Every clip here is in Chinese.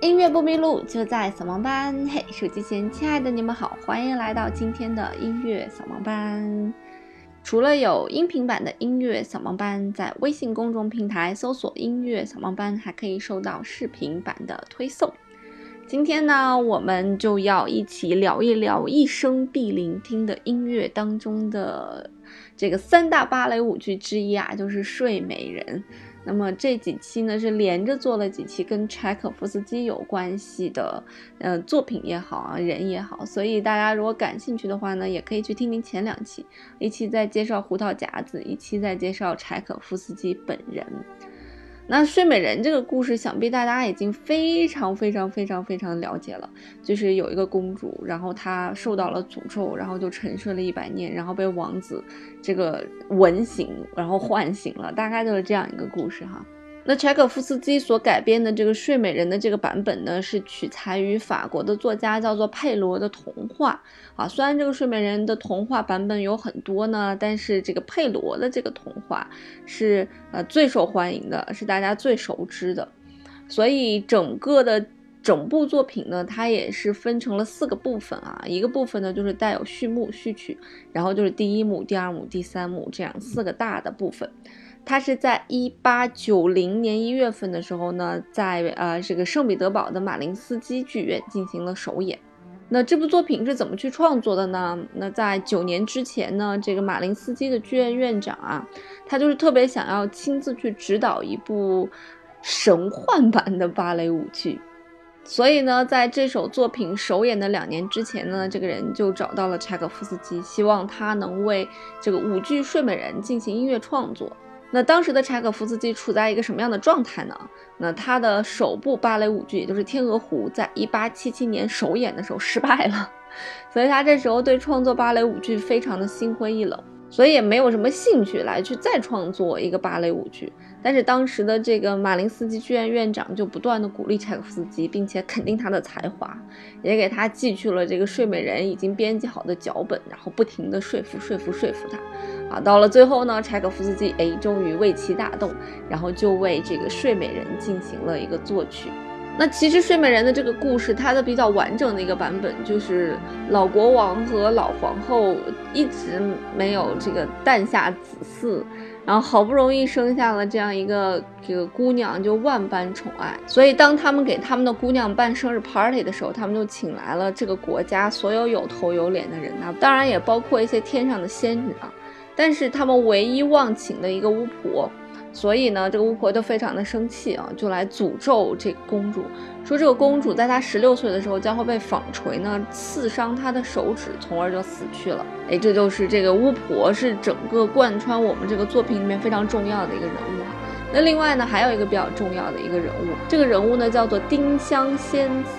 音乐不迷路，就在扫盲班。嘿，手机前亲爱的你们好，欢迎来到今天的音乐扫盲班。除了有音频版的音乐扫盲班，在微信公众平台搜索“音乐扫盲班”，还可以收到视频版的推送。今天呢，我们就要一起聊一聊一生必聆听的音乐当中的这个三大芭蕾舞剧之一啊，就是《睡美人》。那么这几期呢是连着做了几期跟柴可夫斯基有关系的，呃，作品也好啊，人也好，所以大家如果感兴趣的话呢，也可以去听听前两期，一期在介绍胡桃夹子，一期在介绍柴可夫斯基本人。那睡美人这个故事，想必大家已经非常非常非常非常了解了。就是有一个公主，然后她受到了诅咒，然后就沉睡了一百年，然后被王子这个吻醒，然后唤醒了，大概就是这样一个故事哈。那柴可夫斯基所改编的这个《睡美人》的这个版本呢，是取材于法国的作家叫做佩罗的童话啊。虽然这个《睡美人》的童话版本有很多呢，但是这个佩罗的这个童话是呃最受欢迎的，是大家最熟知的。所以整个的整部作品呢，它也是分成了四个部分啊。一个部分呢就是带有序幕、序曲，然后就是第一幕、第二幕、第三幕这样四个大的部分。他是在一八九零年一月份的时候呢，在呃这个圣彼得堡的马林斯基剧院进行了首演。那这部作品是怎么去创作的呢？那在九年之前呢，这个马林斯基的剧院院长啊，他就是特别想要亲自去指导一部神幻版的芭蕾舞剧，所以呢，在这首作品首演的两年之前呢，这个人就找到了柴可夫斯基，希望他能为这个舞剧《睡美人》进行音乐创作。那当时的柴可夫斯基处在一个什么样的状态呢？那他的首部芭蕾舞剧，也就是《天鹅湖》，在一八七七年首演的时候失败了，所以他这时候对创作芭蕾舞剧非常的心灰意冷，所以也没有什么兴趣来去再创作一个芭蕾舞剧。但是当时的这个马林斯基剧院院长就不断的鼓励柴可夫斯基，并且肯定他的才华，也给他寄去了这个《睡美人》已经编辑好的脚本，然后不停的说服、说服、说服他。啊，到了最后呢，柴可夫斯基哎，终于为其打动，然后就为这个《睡美人》进行了一个作曲。那其实《睡美人》的这个故事，它的比较完整的一个版本，就是老国王和老皇后一直没有这个诞下子嗣，然后好不容易生下了这样一个这个姑娘，就万般宠爱。所以当他们给他们的姑娘办生日 party 的时候，他们就请来了这个国家所有有头有脸的人啊，当然也包括一些天上的仙女啊。但是他们唯一忘请的一个巫婆，所以呢，这个巫婆就非常的生气啊，就来诅咒这个公主，说这个公主在她十六岁的时候将会被纺锤呢刺伤她的手指，从而就死去了。哎，这就是这个巫婆是整个贯穿我们这个作品里面非常重要的一个人物。那另外呢，还有一个比较重要的一个人物，这个人物呢叫做丁香仙子。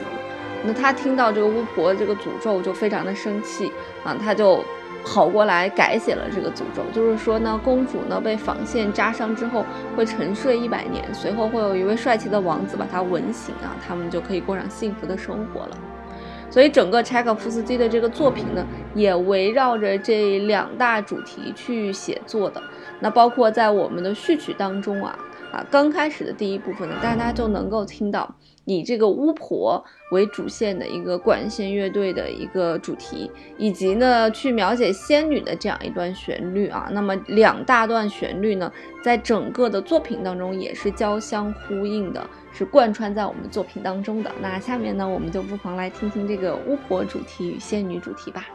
那他听到这个巫婆这个诅咒就非常的生气啊，他就。跑过来改写了这个诅咒，就是说呢，公主呢被纺线扎伤之后会沉睡一百年，随后会有一位帅气的王子把她吻醒啊，他们就可以过上幸福的生活了。所以整个柴可夫斯基的这个作品呢，也围绕着这两大主题去写作的。那包括在我们的序曲当中啊。啊，刚开始的第一部分呢，大家就能够听到以这个巫婆为主线的一个管弦乐队的一个主题，以及呢去描写仙女的这样一段旋律啊。那么两大段旋律呢，在整个的作品当中也是交相呼应的，是贯穿在我们作品当中的。那下面呢，我们就不妨来听听这个巫婆主题与仙女主题吧。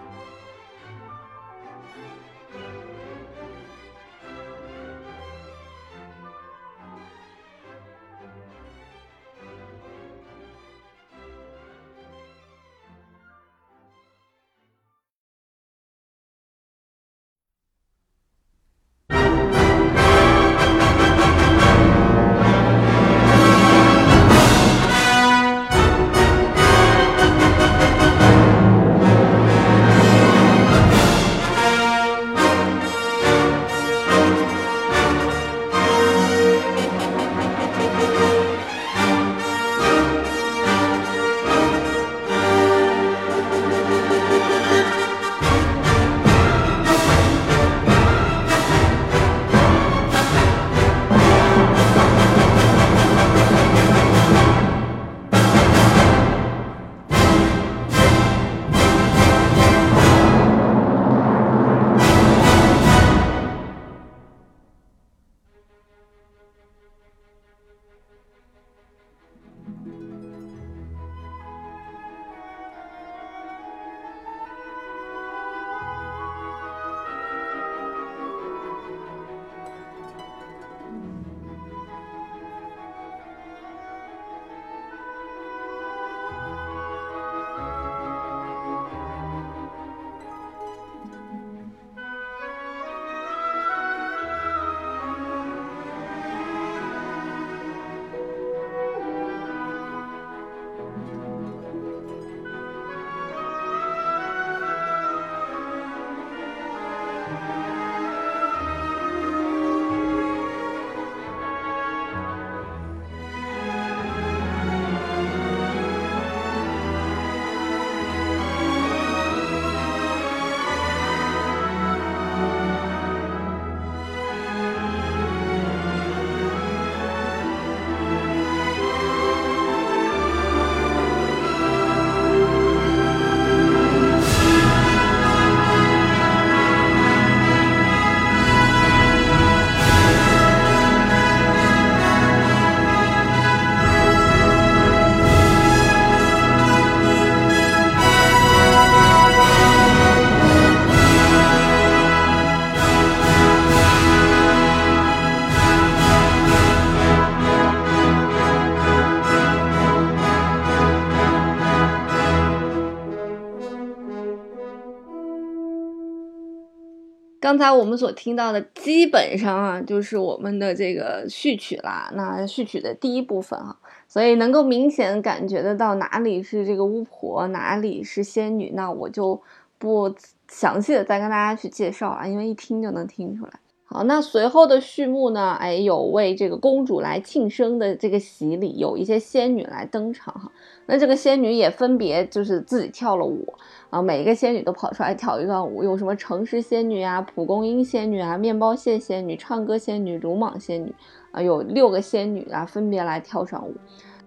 刚才我们所听到的基本上啊，就是我们的这个序曲啦。那序曲的第一部分啊，所以能够明显感觉得到哪里是这个巫婆，哪里是仙女。那我就不详细的再跟大家去介绍了，因为一听就能听出来。好，那随后的序幕呢？哎，有为这个公主来庆生的这个洗礼，有一些仙女来登场哈。那这个仙女也分别就是自己跳了舞啊，每一个仙女都跑出来跳一段舞，有什么诚实仙女啊、蒲公英仙女啊、面包蟹仙女、唱歌仙女、鲁莽仙女啊，有六个仙女啊，分别来跳上舞。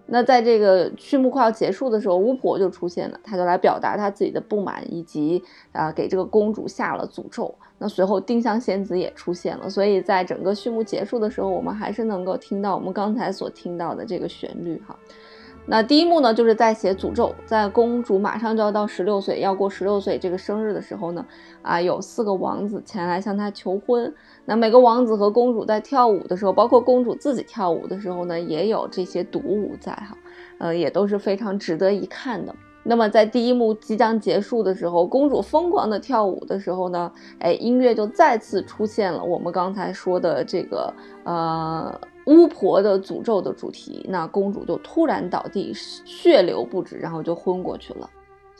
那在这个序幕快要结束的时候，巫婆就出现了，她就来表达她自己的不满，以及啊给这个公主下了诅咒。那随后丁香仙子也出现了，所以在整个序幕结束的时候，我们还是能够听到我们刚才所听到的这个旋律哈。那第一幕呢，就是在写诅咒，在公主马上就要到十六岁，要过十六岁这个生日的时候呢，啊，有四个王子前来向她求婚。那每个王子和公主在跳舞的时候，包括公主自己跳舞的时候呢，也有这些独舞在哈，呃，也都是非常值得一看的。那么在第一幕即将结束的时候，公主疯狂的跳舞的时候呢，哎，音乐就再次出现了我们刚才说的这个呃。巫婆的诅咒的主题，那公主就突然倒地，血流不止，然后就昏过去了。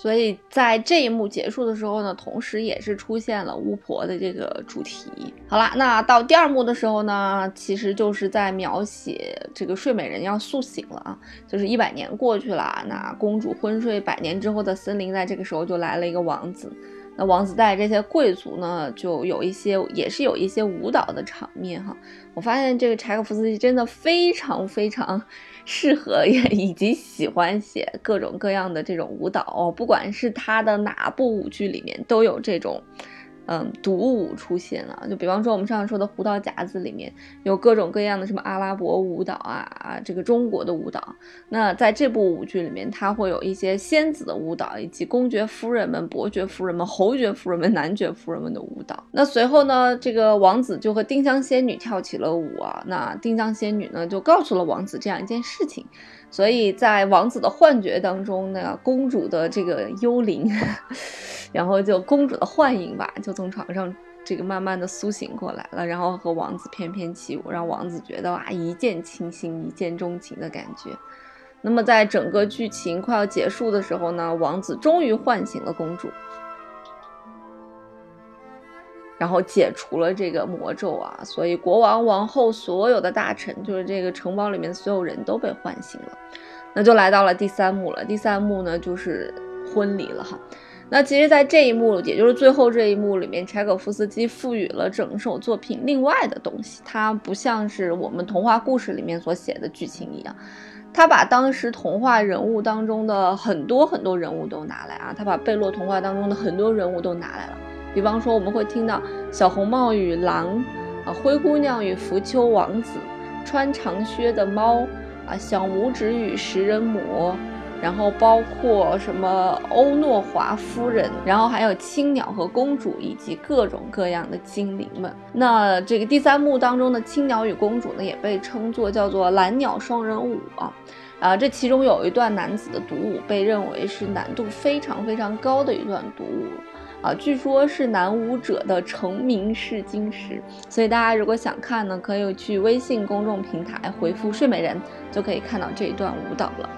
所以在这一幕结束的时候呢，同时也是出现了巫婆的这个主题。好啦，那到第二幕的时候呢，其实就是在描写这个睡美人要苏醒了啊，就是一百年过去了，那公主昏睡百年之后的森林，在这个时候就来了一个王子。那王子带这些贵族呢，就有一些，也是有一些舞蹈的场面哈。我发现这个柴可夫斯基真的非常非常适合，也 以及喜欢写各种各样的这种舞蹈，不管是他的哪部舞剧里面都有这种。嗯，独舞出现了，就比方说我们上次说的《胡桃夹子》里面有各种各样的什么阿拉伯舞蹈啊啊，这个中国的舞蹈。那在这部舞剧里面，它会有一些仙子的舞蹈，以及公爵夫人们、伯爵夫人们、侯爵夫人们、男爵夫人们的舞蹈。那随后呢，这个王子就和丁香仙女跳起了舞啊。那丁香仙女呢，就告诉了王子这样一件事情。所以在王子的幻觉当中呢，公主的这个幽灵，然后就公主的幻影吧，就从床上这个慢慢的苏醒过来了，然后和王子翩翩起舞，让王子觉得啊一见倾心，一见钟情的感觉。那么在整个剧情快要结束的时候呢，王子终于唤醒了公主。然后解除了这个魔咒啊，所以国王、王后、所有的大臣，就是这个城堡里面所有人都被唤醒了。那就来到了第三幕了。第三幕呢，就是婚礼了哈。那其实，在这一幕，也就是最后这一幕里面，柴可夫斯基赋予了整首作品另外的东西。它不像是我们童话故事里面所写的剧情一样，他把当时童话人物当中的很多很多人物都拿来啊，他把贝洛童话当中的很多人物都拿来了。比方说，我们会听到小红帽与狼，啊，灰姑娘与浮丘王子，穿长靴的猫，啊，小拇指与食人魔，然后包括什么欧诺华夫人，然后还有青鸟和公主，以及各种各样的精灵们。那这个第三幕当中的青鸟与公主呢，也被称作叫做蓝鸟双人舞啊，啊，这其中有一段男子的独舞，被认为是难度非常非常高的一段独舞。啊，据说是男舞者的成名试金石，所以大家如果想看呢，可以去微信公众平台回复“睡美人”，就可以看到这一段舞蹈了。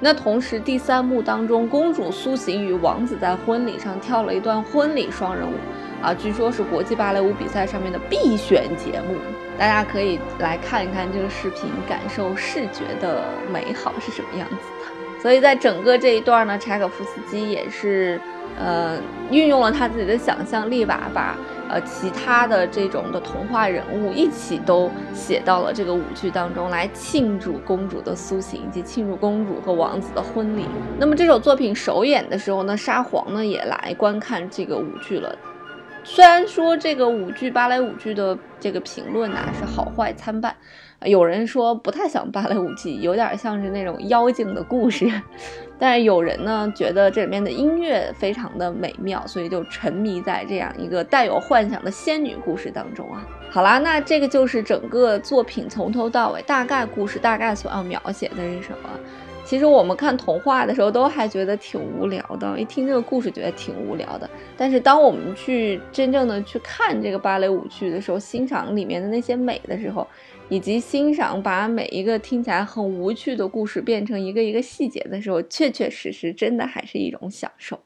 那同时第三幕当中，公主苏醒与王子在婚礼上跳了一段婚礼双人舞，啊，据说是国际芭蕾舞比赛上面的必选节目，大家可以来看一看这个视频，感受视觉的美好是什么样子的。所以在整个这一段呢，柴可夫斯基也是。呃，运用了他自己的想象力吧，把呃其他的这种的童话人物一起都写到了这个舞剧当中来庆祝公主的苏醒以及庆祝公主和王子的婚礼。那么这首作品首演的时候呢，沙皇呢也来观看这个舞剧了。虽然说这个舞剧芭蕾舞剧的这个评论呐是好坏参半，有人说不太像芭蕾舞剧，有点像是那种妖精的故事。但是有人呢觉得这里面的音乐非常的美妙，所以就沉迷在这样一个带有幻想的仙女故事当中啊。好啦，那这个就是整个作品从头到尾大概故事大概所要描写的是什么。其实我们看童话的时候都还觉得挺无聊的，一听这个故事觉得挺无聊的。但是当我们去真正的去看这个芭蕾舞剧的时候，欣赏里面的那些美的时候，以及欣赏把每一个听起来很无趣的故事变成一个一个细节的时候，确确实实真的还是一种享受。